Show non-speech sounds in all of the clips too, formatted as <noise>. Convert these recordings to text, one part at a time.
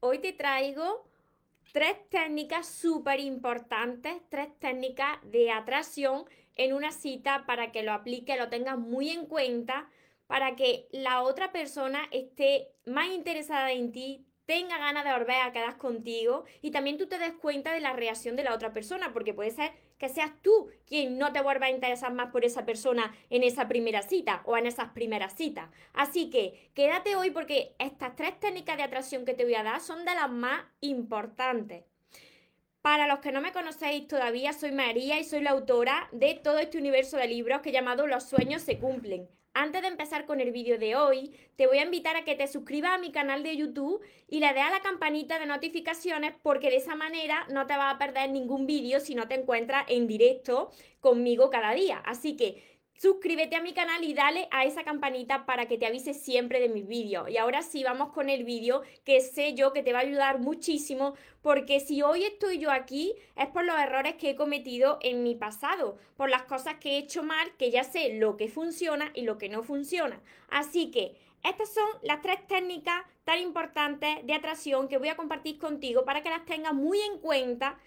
hoy te traigo tres técnicas súper importantes, tres técnicas de atracción en una cita para que lo aplique, lo tengas muy en cuenta, para que la otra persona esté más interesada en ti, tenga ganas de volver a quedar contigo y también tú te des cuenta de la reacción de la otra persona, porque puede ser que seas tú quien no te vuelva a interesar más por esa persona en esa primera cita o en esas primeras citas. Así que quédate hoy porque estas tres técnicas de atracción que te voy a dar son de las más importantes. Para los que no me conocéis todavía, soy María y soy la autora de todo este universo de libros que he llamado Los sueños se cumplen. Antes de empezar con el vídeo de hoy, te voy a invitar a que te suscribas a mi canal de YouTube y le des a la campanita de notificaciones porque de esa manera no te vas a perder ningún vídeo si no te encuentras en directo conmigo cada día. Así que suscríbete a mi canal y dale a esa campanita para que te avise siempre de mis vídeos. Y ahora sí, vamos con el vídeo que sé yo que te va a ayudar muchísimo porque si hoy estoy yo aquí es por los errores que he cometido en mi pasado, por las cosas que he hecho mal, que ya sé lo que funciona y lo que no funciona. Así que estas son las tres técnicas tan importantes de atracción que voy a compartir contigo para que las tengas muy en cuenta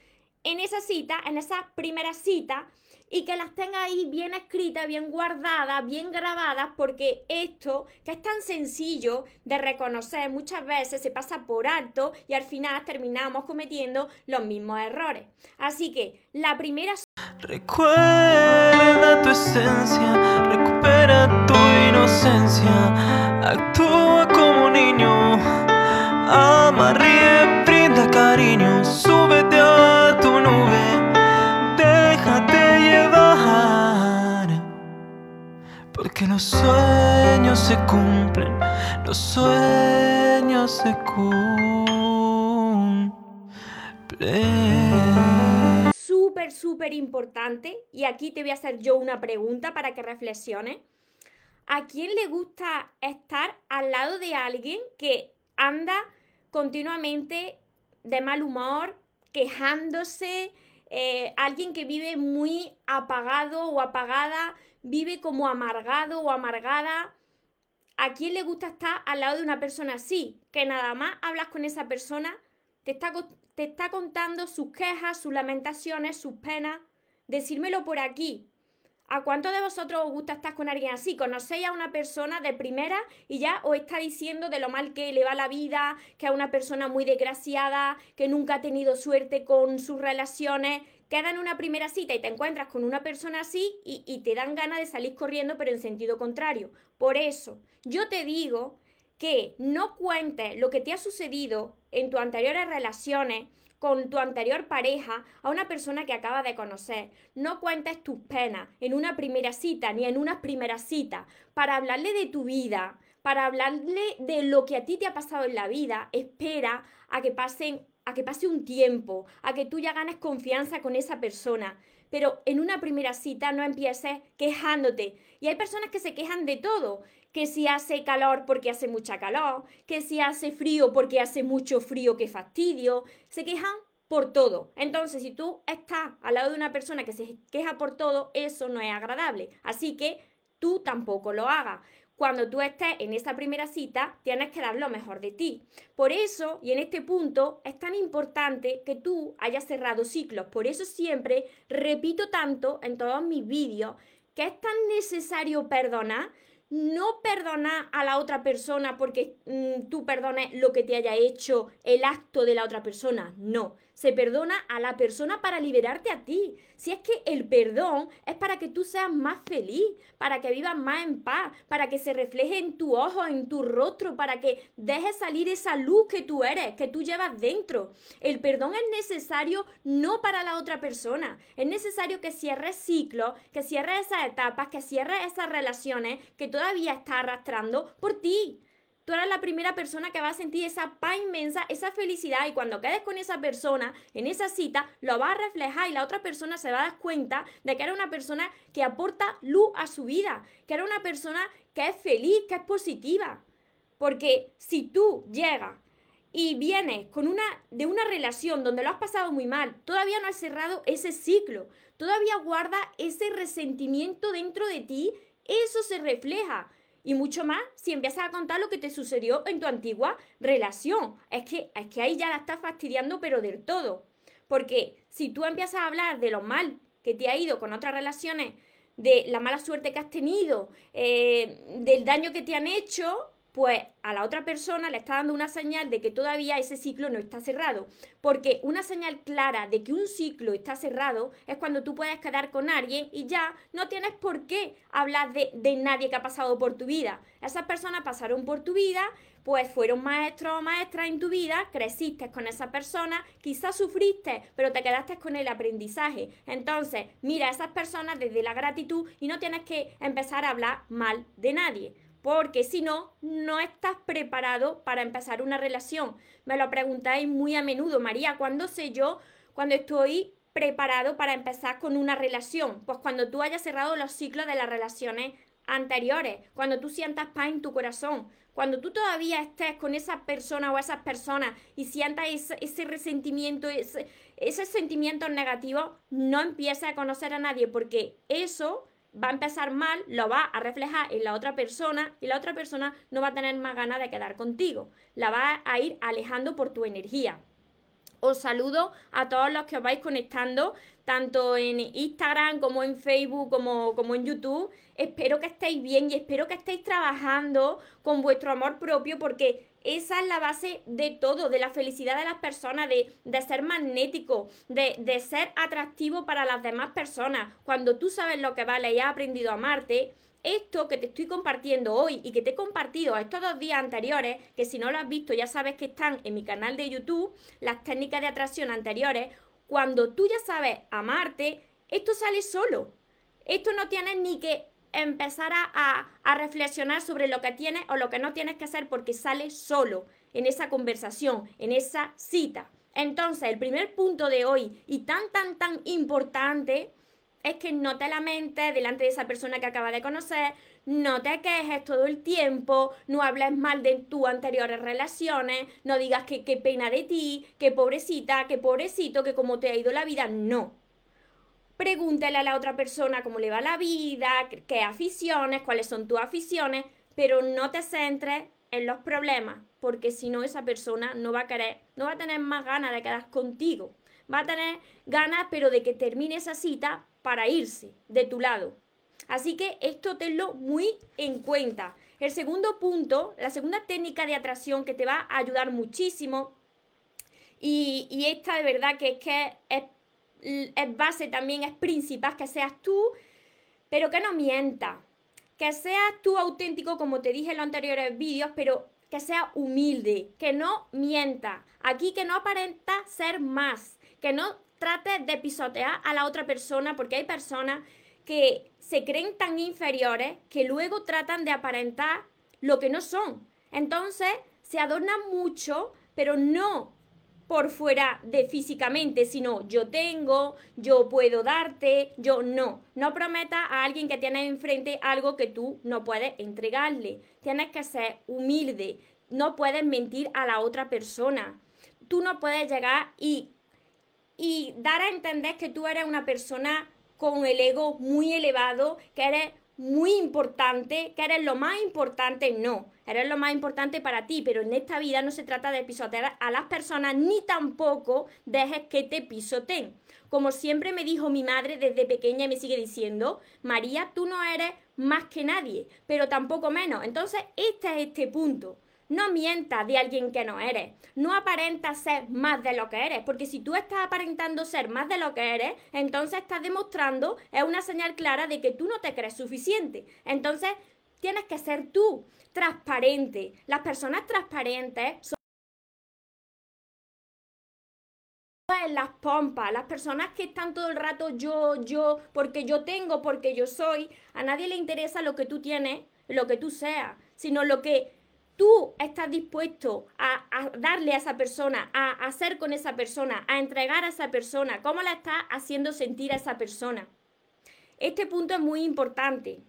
en esa cita, en esa primera cita y que las tenga ahí bien escritas, bien guardadas, bien grabadas, porque esto, que es tan sencillo de reconocer, muchas veces se pasa por alto y al final terminamos cometiendo los mismos errores. Así que la primera... Recuerda tu esencia, recupera tu inocencia, actúa como niño, ama, Porque los sueños se cumplen, los sueños se cumplen. Súper, súper importante. Y aquí te voy a hacer yo una pregunta para que reflexiones. ¿A quién le gusta estar al lado de alguien que anda continuamente de mal humor, quejándose, eh, alguien que vive muy apagado o apagada, vive como amargado o amargada. ¿A quién le gusta estar al lado de una persona así? Que nada más hablas con esa persona, te está, te está contando sus quejas, sus lamentaciones, sus penas. Decírmelo por aquí. ¿A cuántos de vosotros os gusta estar con alguien así? Conocéis a una persona de primera y ya os está diciendo de lo mal que le va la vida, que es una persona muy desgraciada, que nunca ha tenido suerte con sus relaciones. Queda en una primera cita y te encuentras con una persona así y, y te dan ganas de salir corriendo, pero en sentido contrario. Por eso, yo te digo que no cuentes lo que te ha sucedido en tus anteriores relaciones con tu anterior pareja a una persona que acaba de conocer. No cuentes tus penas en una primera cita ni en una primera cita para hablarle de tu vida, para hablarle de lo que a ti te ha pasado en la vida. Espera a que a que pase un tiempo, a que tú ya ganes confianza con esa persona. Pero en una primera cita no empieces quejándote. Y hay personas que se quejan de todo que si hace calor porque hace mucha calor, que si hace frío porque hace mucho frío, que fastidio, se quejan por todo. Entonces, si tú estás al lado de una persona que se queja por todo, eso no es agradable. Así que tú tampoco lo hagas. Cuando tú estés en esa primera cita, tienes que dar lo mejor de ti. Por eso, y en este punto, es tan importante que tú hayas cerrado ciclos. Por eso siempre repito tanto en todos mis vídeos que es tan necesario perdonar no perdona a la otra persona porque mm, tú perdones lo que te haya hecho el acto de la otra persona. No, se perdona a la persona para liberarte a ti. Si es que el perdón es para que tú seas más feliz, para que vivas más en paz, para que se refleje en tu ojo, en tu rostro, para que dejes salir esa luz que tú eres, que tú llevas dentro. El perdón es necesario no para la otra persona, es necesario que cierres ciclos, que cierres esas etapas, que cierres esas relaciones que todavía estás arrastrando por ti tú eres la primera persona que va a sentir esa paz inmensa, esa felicidad y cuando quedes con esa persona en esa cita, lo va a reflejar y la otra persona se va a dar cuenta de que era una persona que aporta luz a su vida, que era una persona que es feliz, que es positiva. Porque si tú llegas y vienes con una de una relación donde lo has pasado muy mal, todavía no has cerrado ese ciclo, todavía guarda ese resentimiento dentro de ti, eso se refleja Y mucho más si empiezas a contar lo que te sucedió en tu antigua relación. Es que, es que ahí ya la estás fastidiando, pero del todo. Porque si tú empiezas a hablar de lo mal que te ha ido con otras relaciones, de la mala suerte que has tenido, eh, del daño que te han hecho, pues a la otra persona le está dando una señal de que todavía ese ciclo no está cerrado. Porque una señal clara de que un ciclo está cerrado es cuando tú puedes quedar con alguien y ya no tienes por qué hablar de, nadie que ha pasado por tu vida. Esas personas pasaron por tu vida, pues fueron maestros o maestras en tu vida, creciste con esa persona, quizás sufriste, pero te quedaste con el aprendizaje. Entonces, mira a esas personas desde la gratitud y no tienes que empezar a hablar mal de nadie porque si no, no estás preparado para empezar una relación. Me lo preguntáis muy a menudo, María, ¿cuándo sé yo cuando estoy preparado para empezar con una relación? Pues cuando tú hayas cerrado los ciclos de las relaciones anteriores, cuando tú sientas paz en tu corazón, cuando tú todavía estés con esa persona o esas personas y sientas ese, resentimiento, ese, ese sentimiento negativo, no empieces a conocer a nadie porque eso va a empezar mal, lo va a reflejar en la otra persona y la otra persona no va a tener más ganas de quedar contigo. La va a ir alejando por tu energía. Os saludo a todos los que os vais conectando, tanto en Instagram como en Facebook, como, como en YouTube. Espero que estéis bien y espero que estéis trabajando con vuestro amor propio porque esa es la base de todo, de la felicidad de las personas, de, ser magnético, de, de, ser atractivo para las demás personas. Cuando tú sabes lo que vale y has aprendido a amarte, esto que te estoy compartiendo hoy y que te he compartido estos dos días anteriores, que si no lo has visto ya sabes que están en mi canal de YouTube, las técnicas de atracción anteriores, cuando tú ya sabes amarte, esto sale solo. Esto no tienes ni que empezar a, reflexionar sobre lo que tienes o lo que no tienes que hacer porque sale solo en esa conversación, en esa cita. Entonces, el primer punto de hoy y tan, tan, tan importante es que no te lamentes delante de esa persona que acabas de conocer, no te quejes todo el tiempo, no hables mal de tus anteriores relaciones, no digas que qué pena de ti, que pobrecita, que pobrecito, que cómo te ha ido la vida, no pregúntale a la otra persona cómo le va la vida, qué aficiones, cuáles son tus aficiones, pero no te centres en los problemas, porque si no esa persona no va a querer, no va a tener más ganas de quedar contigo. Va a tener ganas, pero de que termine esa cita para irse de tu lado. Así que esto tenlo muy en cuenta. El segundo punto, la segunda técnica de atracción que te va a ayudar muchísimo, y, y esta de verdad que es que es base también, es principal que seas tú, pero que no mienta. Que seas tú auténtico, como te dije en los anteriores vídeos, pero que sea humilde, que no mienta. Aquí que no aparenta ser más, que no trate de pisotear a la otra persona, porque hay personas que se creen tan inferiores que luego tratan de aparentar lo que no son. Entonces se adornan mucho, pero no por fuera de físicamente, sino yo tengo, yo puedo darte, yo no. No prometa a alguien que tiene enfrente algo que tú no puedes entregarle. Tienes que ser humilde. No puedes mentir a la otra persona. Tú no puedes llegar y, y dar a entender que tú eres una persona con el ego muy elevado, que eres muy importante, que eres lo más importante, no, eres lo más importante para ti, pero en esta vida no se trata de pisotear a las personas ni tampoco dejes que te pisoteen. Como siempre me dijo mi madre desde pequeña y me sigue diciendo, María, tú no eres más que nadie, pero tampoco menos. Entonces, este es este punto. No mientas de alguien que no eres. No aparentas ser más de lo que eres. Porque si tú estás aparentando ser más de lo que eres, entonces estás demostrando, es una señal clara de que tú no te crees suficiente. Entonces, tienes que ser tú, transparente. Las personas transparentes son las pompas, las personas que están todo el rato yo, yo, porque yo tengo, porque yo soy, a nadie le interesa lo que tú tienes, lo que tú seas, sino lo que tú estás dispuesto a, darle a esa persona, a, hacer con esa persona, a entregar a esa persona, cómo la estás haciendo sentir a esa persona. Este punto es muy importante.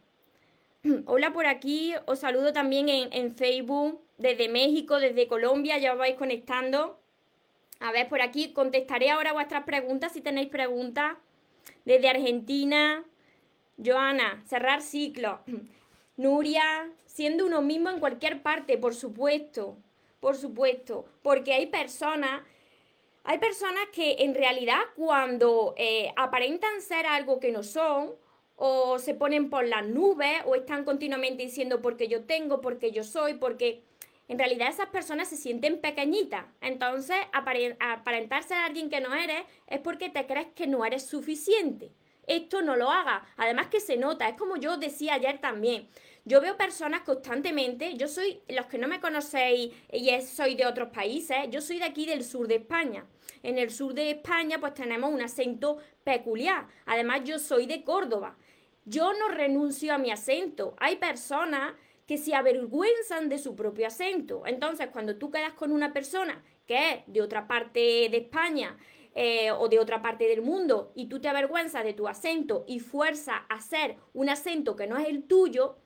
<clears throat> Hola por aquí, os saludo también en, Facebook, desde México, desde Colombia, ya os vais conectando. A ver, por aquí contestaré ahora vuestras preguntas si tenéis preguntas. Desde Argentina, Joana, cerrar ciclo. <clears throat> Nuria, siendo uno mismo en cualquier parte, por supuesto, por supuesto, porque hay personas, hay personas que en realidad cuando eh, aparentan ser algo que no son, o se ponen por las nubes, o están continuamente diciendo porque yo tengo, porque yo soy, porque en realidad esas personas se sienten pequeñitas. Entonces, aparentar ser alguien que no eres es porque te crees que no eres suficiente. Esto no lo haga. Además que se nota, es como yo decía ayer también. Yo veo personas constantemente, yo soy, los que no me conocéis y soy de otros países, yo soy de aquí del sur de España. En el sur de España pues tenemos un acento peculiar. Además yo soy de Córdoba. Yo no renuncio a mi acento. Hay personas que se avergüenzan de su propio acento. Entonces, cuando tú quedas con una persona que es de otra parte de España eh, o de otra parte del mundo y tú te avergüenzas de tu acento y fuerzas a hacer un acento que no es el tuyo,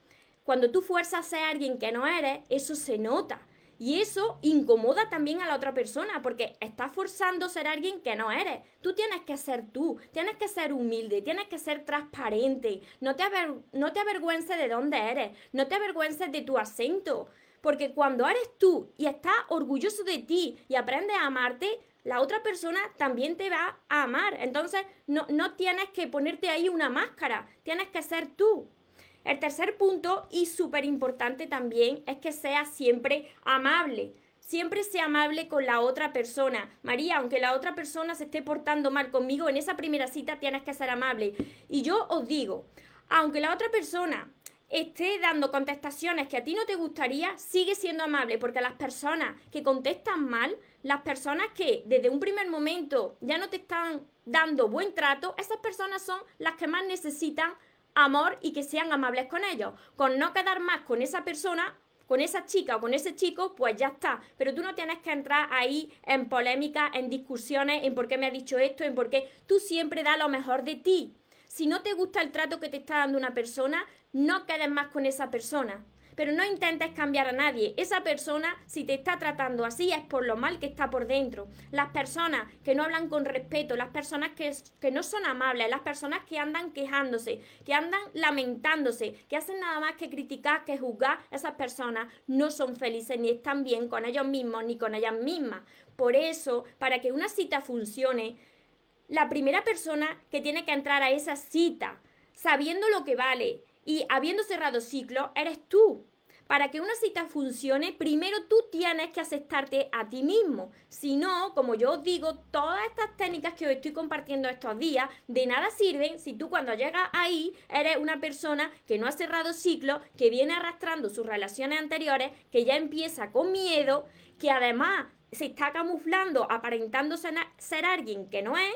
cuando tú fuerzas a ser alguien que no eres, eso se nota. Y eso incomoda también a la otra persona porque estás forzando ser alguien que no eres. Tú tienes que ser tú, tienes que ser humilde, tienes que ser transparente. No te, no te avergüences de dónde eres, no te avergüences de tu acento. Porque cuando eres tú y estás orgulloso de ti y aprendes a amarte, la otra persona también te va a amar. Entonces no, no tienes que ponerte ahí una máscara, tienes que ser tú. El tercer punto, y súper importante también, es que sea siempre amable. Siempre sea amable con la otra persona. María, aunque la otra persona se esté portando mal conmigo, en esa primera cita tienes que ser amable. Y yo os digo, aunque la otra persona esté dando contestaciones que a ti no te gustaría, sigue siendo amable, porque las personas que contestan mal, las personas que desde un primer momento ya no te están dando buen trato, esas personas son las que más necesitan amor y que sean amables con ellos. Con no quedar más con esa persona, con esa chica o con ese chico, pues ya está. Pero tú no tienes que entrar ahí en polémica, en discusiones, en por qué me ha dicho esto, en por qué. Tú siempre da lo mejor de ti. Si no te gusta el trato que te está dando una persona, no quedes más con esa persona pero no intentes cambiar a nadie. Esa persona, si te está tratando así, es por lo mal que está por dentro. Las personas que no hablan con respeto, las personas que, que no son amables, las personas que andan quejándose, que andan lamentándose, que hacen nada más que criticar, que juzgar, esas personas no son felices ni están bien con ellos mismos ni con ellas mismas. Por eso, para que una cita funcione, la primera persona que tiene que entrar a esa cita, sabiendo lo que vale, y habiendo cerrado ciclo, eres tú. Para que una cita funcione, primero tú tienes que aceptarte a ti mismo. Si no, como yo os digo, todas estas técnicas que os estoy compartiendo estos días de nada sirven si tú cuando llegas ahí eres una persona que no ha cerrado ciclo, que viene arrastrando sus relaciones anteriores, que ya empieza con miedo, que además se está camuflando, aparentando ser alguien que no es,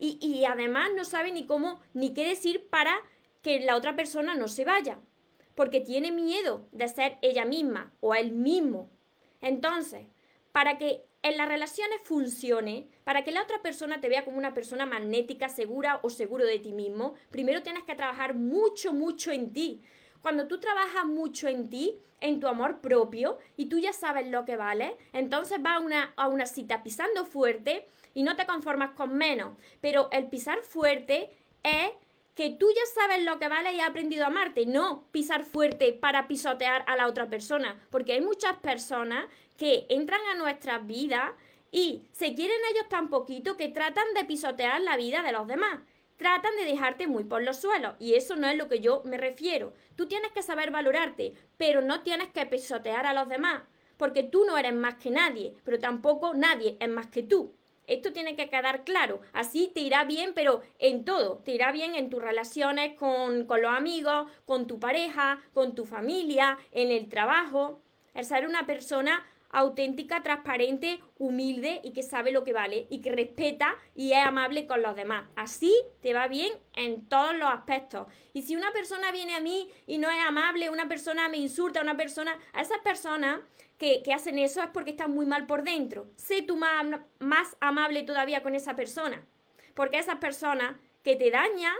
y, además no sabe ni cómo, ni qué decir para que la otra persona no se vaya, porque tiene miedo de ser ella misma o él mismo. Entonces, para que en las relaciones funcione, para que la otra persona te vea como una persona magnética, segura o seguro de ti mismo, primero tienes que trabajar mucho, mucho en ti. Cuando tú trabajas mucho en ti, en tu amor propio, y tú ya sabes lo que vale, entonces vas a una, a una cita pisando fuerte y no te conformas con menos. Pero el pisar fuerte es que tú ya sabes lo que vale y has aprendido a amarte, no pisar fuerte para pisotear a la otra persona, porque hay muchas personas que entran a nuestras vidas y se quieren ellos tan poquito que tratan de pisotear la vida de los demás. Tratan de dejarte muy por los suelos y eso no es lo que yo me refiero. Tú tienes que saber valorarte, pero no tienes que pisotear a los demás, porque tú no eres más que nadie, pero tampoco nadie es más que tú. Esto tiene que quedar claro. Así te irá bien, pero en todo. Te irá bien en tus relaciones con, con los amigos, con tu pareja, con tu familia, en el trabajo. El ser una persona auténtica, transparente, humilde y que sabe lo que vale y que respeta y es amable con los demás. Así te va bien en todos los aspectos. Y si una persona viene a mí y no es amable, una persona me insulta, una persona, a esas personas que, hacen eso es porque están muy mal por dentro. Sé tú más, más amable todavía con esa persona. Porque esas personas que te dañan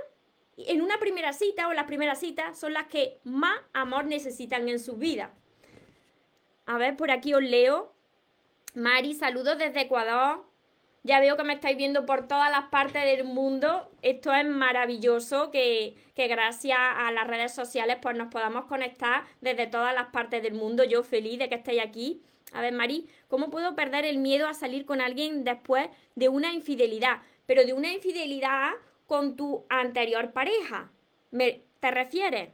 en una primera cita o las primeras citas son las que más amor necesitan en su vida. A ver, por aquí os leo. Mari, saludos desde Ecuador. Ya veo que me estáis viendo por todas las partes del mundo. Esto es maravilloso que, que, gracias a las redes sociales pues nos podamos conectar desde todas las partes del mundo. Yo feliz de que estéis aquí. A ver, Mari, ¿cómo puedo perder el miedo a salir con alguien después de una infidelidad? Pero de una infidelidad con tu anterior pareja. ¿Me, ¿Te refieres?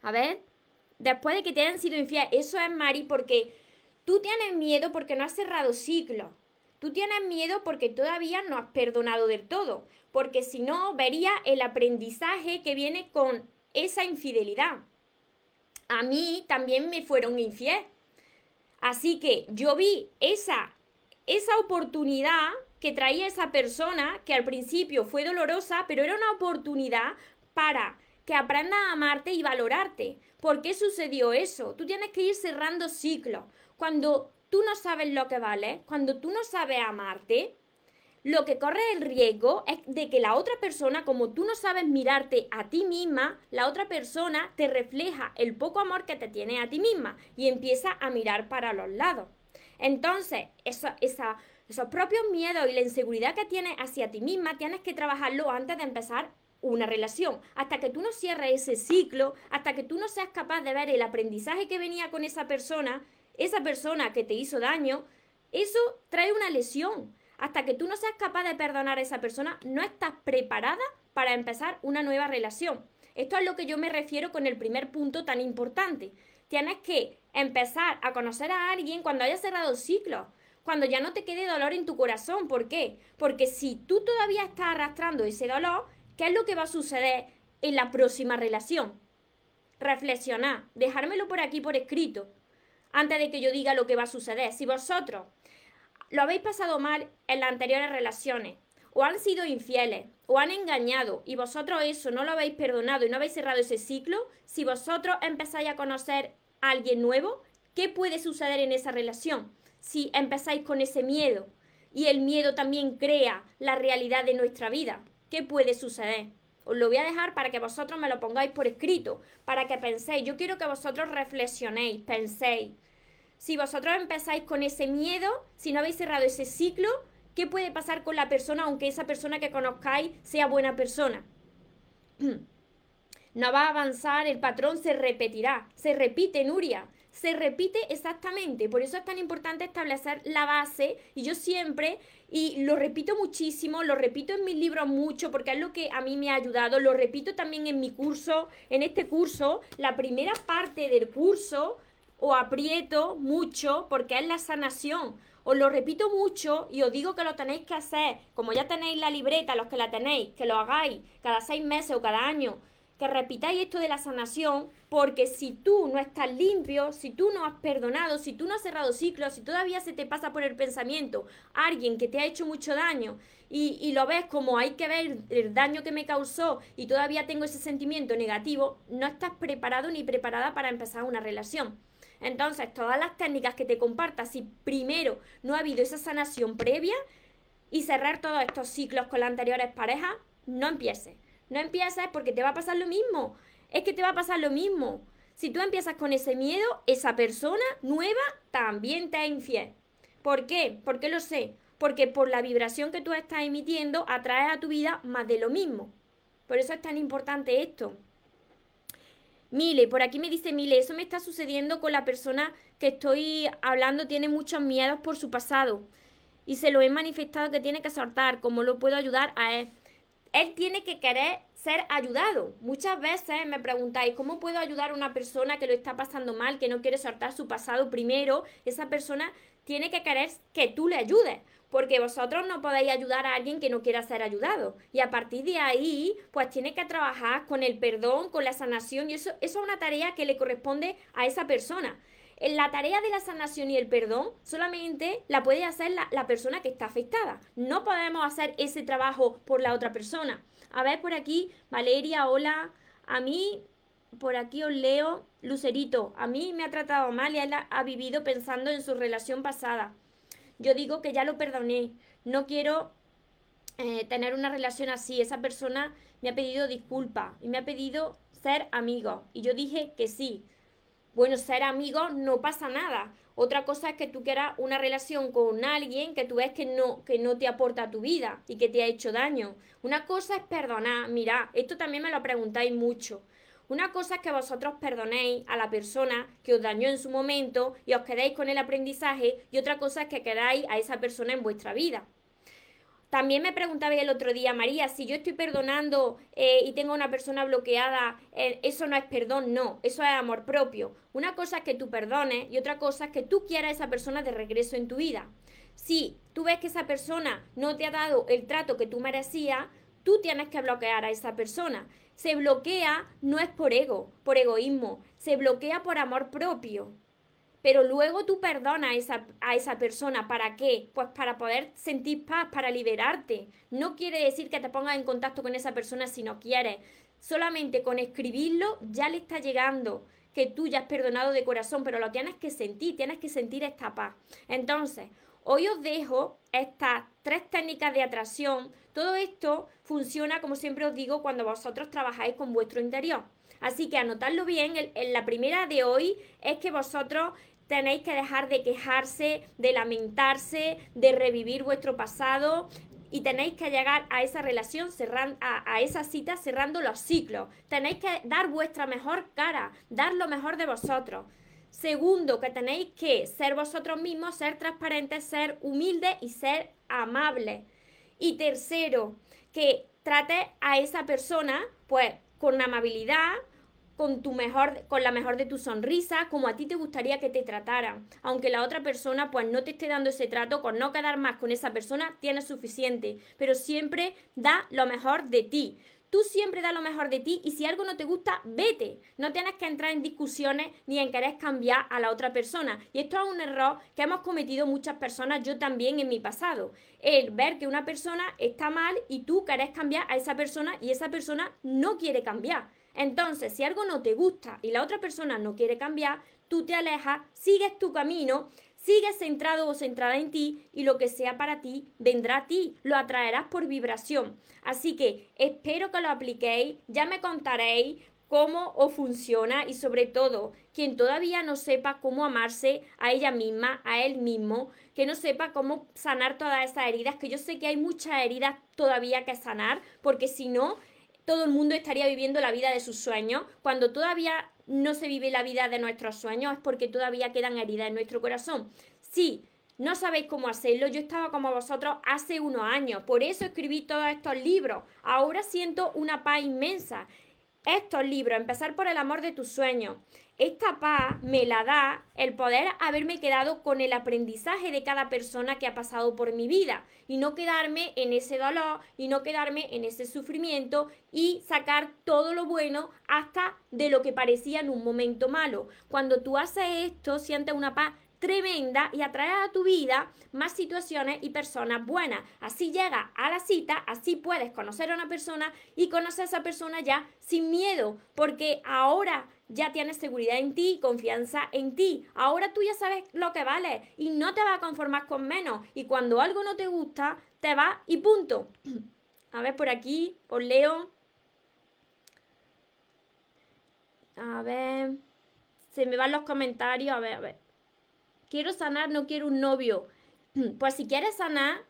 A ver, después de que te hayan sido infiel, eso es, Mari, porque tú tienes miedo porque no has cerrado ciclo Tú tienes miedo porque todavía no has perdonado del todo, porque si no, vería el aprendizaje que viene con esa infidelidad. A mí también me fueron infiel. Así que yo vi esa, esa oportunidad que traía esa persona, que al principio fue dolorosa, pero era una oportunidad para que aprendas a amarte y valorarte. ¿Por qué sucedió eso? Tú tienes que ir cerrando ciclos. Cuando tú no sabes lo que vale, cuando tú no sabes amarte, lo que corre el riesgo es de que la otra persona, como tú no sabes mirarte a ti misma, la otra persona te refleja el poco amor que te tiene a ti misma y empieza a mirar para los lados. Entonces, esos propios miedos y la inseguridad que tienes hacia ti misma, tienes que trabajarlo antes de empezar una relación. Hasta que tú no cierres ese ciclo, hasta que tú no seas capaz de ver el aprendizaje que venía con esa persona, esa persona que te hizo daño, eso trae una lesión. Hasta que tú no seas capaz de perdonar a esa persona, no estás preparada para empezar una nueva relación. Esto es lo que yo me refiero con el primer punto tan importante. Tienes que empezar a conocer a alguien cuando hayas cerrado el ciclo, cuando ya no te quede dolor en tu corazón. ¿Por qué? Porque si tú todavía estás arrastrando ese dolor, ¿qué es lo que va a suceder en la próxima relación? Reflexionar, dejármelo por aquí por escrito antes de que yo diga lo que va a suceder. Si vosotros lo habéis pasado mal en las anteriores relaciones, o han sido infieles, o han engañado, y vosotros eso no lo habéis perdonado y no habéis cerrado ese ciclo, si vosotros empezáis a conocer a alguien nuevo, ¿qué puede suceder en esa relación? Si empezáis con ese miedo, y el miedo también crea la realidad de nuestra vida, ¿qué puede suceder? Os lo voy a dejar para que vosotros me lo pongáis por escrito, para que penséis. Yo quiero que vosotros reflexionéis, penséis. Si vosotros empezáis con ese miedo, si no habéis cerrado ese ciclo, ¿qué puede pasar con la persona aunque esa persona que conozcáis sea buena persona? <clears throat> No va a avanzar, el patrón se repetirá, se repite, Nuria, se repite exactamente. Por eso es tan importante establecer la base. Y yo siempre, y lo repito muchísimo, lo repito en mis libros mucho, porque es lo que a mí me ha ayudado, lo repito también en mi curso, en este curso, la primera parte del curso o aprieto mucho porque es la sanación. Os lo repito mucho y os digo que lo tenéis que hacer, como ya tenéis la libreta, los que la tenéis, que lo hagáis cada seis meses o cada año, repitáis esto de la sanación, porque si tú no estás limpio, si tú no has perdonado, si tú no has cerrado ciclos, si todavía se te pasa por el pensamiento alguien que te ha hecho mucho daño y, y lo ves como hay que ver el daño que me causó y todavía tengo ese sentimiento negativo, no estás preparado ni preparada para empezar una relación. Entonces, todas las técnicas que te compartas, si primero no ha habido esa sanación previa y cerrar todos estos ciclos con las anteriores parejas, no empieces. No empieces porque te va a pasar lo mismo. Es que te va a pasar lo mismo. Si tú empiezas con ese miedo, esa persona nueva también te es infiel. ¿Por qué? ¿Por qué lo sé? Porque por la vibración que tú estás emitiendo atraes a tu vida más de lo mismo. Por eso es tan importante esto. Mile, por aquí me dice Mile, eso me está sucediendo con la persona que estoy hablando, tiene muchos miedos por su pasado y se lo he manifestado que tiene que soltar, ¿cómo lo puedo ayudar a él? Él tiene que querer ser ayudado. Muchas veces me preguntáis, ¿cómo puedo ayudar a una persona que lo está pasando mal, que no quiere soltar su pasado primero? Esa persona tiene que querer que tú le ayudes porque vosotros no podéis ayudar a alguien que no quiera ser ayudado. Y a partir de ahí, pues tiene que trabajar con el perdón, con la sanación, y eso, eso es una tarea que le corresponde a esa persona. En la tarea de la sanación y el perdón solamente la puede hacer la, persona que está afectada. No podemos hacer ese trabajo por la otra persona. A ver, por aquí, Valeria, hola. A mí, por aquí os leo, Lucerito, a mí me ha tratado mal y ha vivido pensando en su relación pasada yo digo que ya lo perdoné, no quiero eh, tener una relación así. Esa persona me ha pedido disculpas y me ha pedido ser amigo. Y yo dije que sí. Bueno, ser amigo no pasa nada. Otra cosa es que tú quieras una relación con alguien que tú ves que no, que no te aporta tu vida y que te ha hecho daño. Una cosa es perdonar. Mira, esto también me lo preguntáis mucho. Una cosa es que vosotros perdonéis a la persona que os dañó en su momento y os quedéis con el aprendizaje y otra cosa es que quedáis a esa persona en vuestra vida. También me preguntaba el otro día, María, si yo estoy perdonando eh, y tengo una persona bloqueada, eh, eso no es perdón, no, eso es amor propio. Una cosa es que tú perdones y otra cosa es que tú quieras a esa persona de regreso en tu vida. Si tú ves que esa persona no te ha dado el trato que tú merecías, tú tienes que bloquear a esa persona. Se bloquea no es por ego, por egoísmo, se bloquea por amor propio pero luego tú perdonas a esa, a esa persona. ¿Para qué? Pues para poder sentir paz, para liberarte. No quiere decir que te pongas en contacto con esa persona si no quieres. Solamente con escribirlo ya le está llegando que tú ya has perdonado de corazón, pero lo tienes que sentir, tienes que sentir esta paz. Entonces, hoy os dejo estas tres técnicas de atracción. Todo esto funciona, como siempre os digo, cuando vosotros trabajáis con vuestro interior. Así que anotadlo bien. En la primera de hoy es que vosotros tenéis que dejar de quejarse, de lamentarse, de revivir vuestro pasado y tenéis que llegar a esa relación, cerrando, a, esa cita cerrando los ciclos. Tenéis que dar vuestra mejor cara, dar lo mejor de vosotros. Segundo, que tenéis que ser vosotros mismos, ser transparentes, ser humildes y ser amables. Y tercero, que trate a esa persona pues con amabilidad, con tu mejor, con la mejor de tu sonrisa, como a ti te gustaría que te trataran. Aunque la otra persona pues no te esté dando ese trato, con no quedar más con esa persona tienes suficiente, pero siempre da lo mejor de ti. Tú siempre da lo mejor de ti y si algo no te gusta, vete. No tienes que entrar en discusiones ni en querer cambiar a la otra persona. Y esto es un error que hemos cometido muchas personas, yo también en mi pasado. El ver que una persona está mal y tú querés cambiar a esa persona y esa persona no quiere cambiar. Entonces, si algo no te gusta y la otra persona no quiere cambiar, tú te alejas, sigues tu camino, sigues centrado o centrada en ti y lo que sea para ti vendrá a ti, lo atraerás por vibración. Así que espero que lo apliquéis, ya me contaréis cómo os funciona y sobre todo quien todavía no sepa cómo amarse a ella misma, a él mismo, que no sepa cómo sanar todas esas heridas, que yo sé que hay muchas heridas todavía que sanar, porque si no, todo el mundo estaría viviendo la vida de sus sueños. Cuando todavía no se vive la vida de nuestros sueños es porque todavía quedan heridas en nuestro corazón. Si no sabéis cómo hacerlo, yo estaba como vosotros hace unos años, por eso escribí todos estos libros. Ahora siento una paz inmensa. Estos libros, empezar por el amor de tus sueños, esta paz me la da el poder haberme quedado con el aprendizaje de cada persona que ha pasado por mi vida y no quedarme en ese dolor y no quedarme en ese sufrimiento y sacar todo lo bueno hasta de lo que parecía en un momento malo. Cuando tú haces esto, sientes una paz tremenda y atraer a tu vida más situaciones y personas buenas. Así llega a la cita, así puedes conocer a una persona y conocer a esa persona ya sin miedo, porque ahora ya tienes seguridad en ti, confianza en ti. Ahora tú ya sabes lo que vale y no te vas a conformar con menos. Y cuando algo no te gusta, te va y punto. A ver, por aquí os leo. A ver. Se me van los comentarios. A ver, a ver quiero sanar, no quiero un novio. <clears throat> Pues si quieres sanar,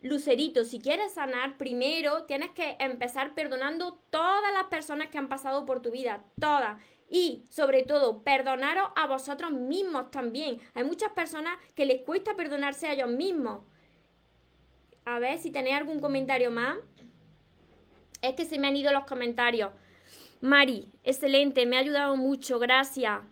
Lucerito, si quieres sanar, primero tienes que empezar perdonando todas las personas que han pasado por tu vida, todas. Y sobre todo, perdonaros a vosotros mismos también. Hay muchas personas que les cuesta perdonarse a ellos mismos. A ver si tenéis algún comentario más. Es que se me han ido los comentarios. Mari, excelente, me ha ayudado mucho, gracias.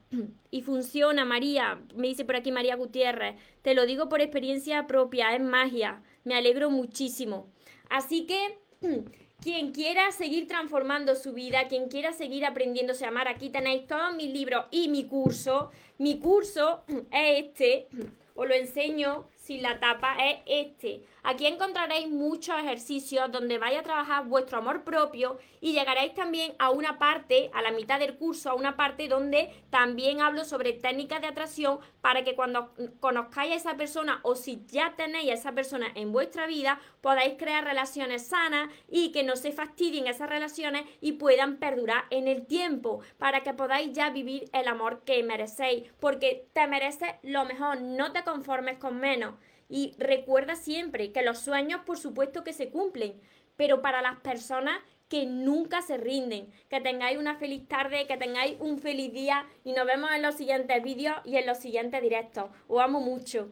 Y funciona, María, me dice por aquí María Gutiérrez. Te lo digo por experiencia propia, es magia. Me alegro muchísimo. Así que <clears throat> quien quiera seguir transformando su vida, quien quiera seguir aprendiéndose a amar, aquí tenéis todos mis libros y mi curso. Mi curso <clears throat> es este, os lo enseño sin la tapa es este. Aquí encontraréis muchos ejercicios donde vais a trabajar vuestro amor propio y llegaréis también a una parte, a la mitad del curso, a una parte donde también hablo sobre técnicas de atracción para que cuando conozcáis a esa persona o si ya tenéis a esa persona en vuestra vida, podáis crear relaciones sanas y que no se fastidien esas relaciones y puedan perdurar en el tiempo para que podáis ya vivir el amor que merecéis, porque te mereces lo mejor, no te conformes con menos. Y recuerda siempre que los sueños, por supuesto que se cumplen, pero para las personas que nunca se rinden. Que tengáis una feliz tarde, que tengáis un feliz día y nos vemos en los siguientes vídeos y en los siguientes directos. Os amo mucho.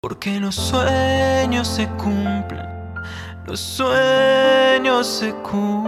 Porque los sueños se cumplen, los sueños se cumplen.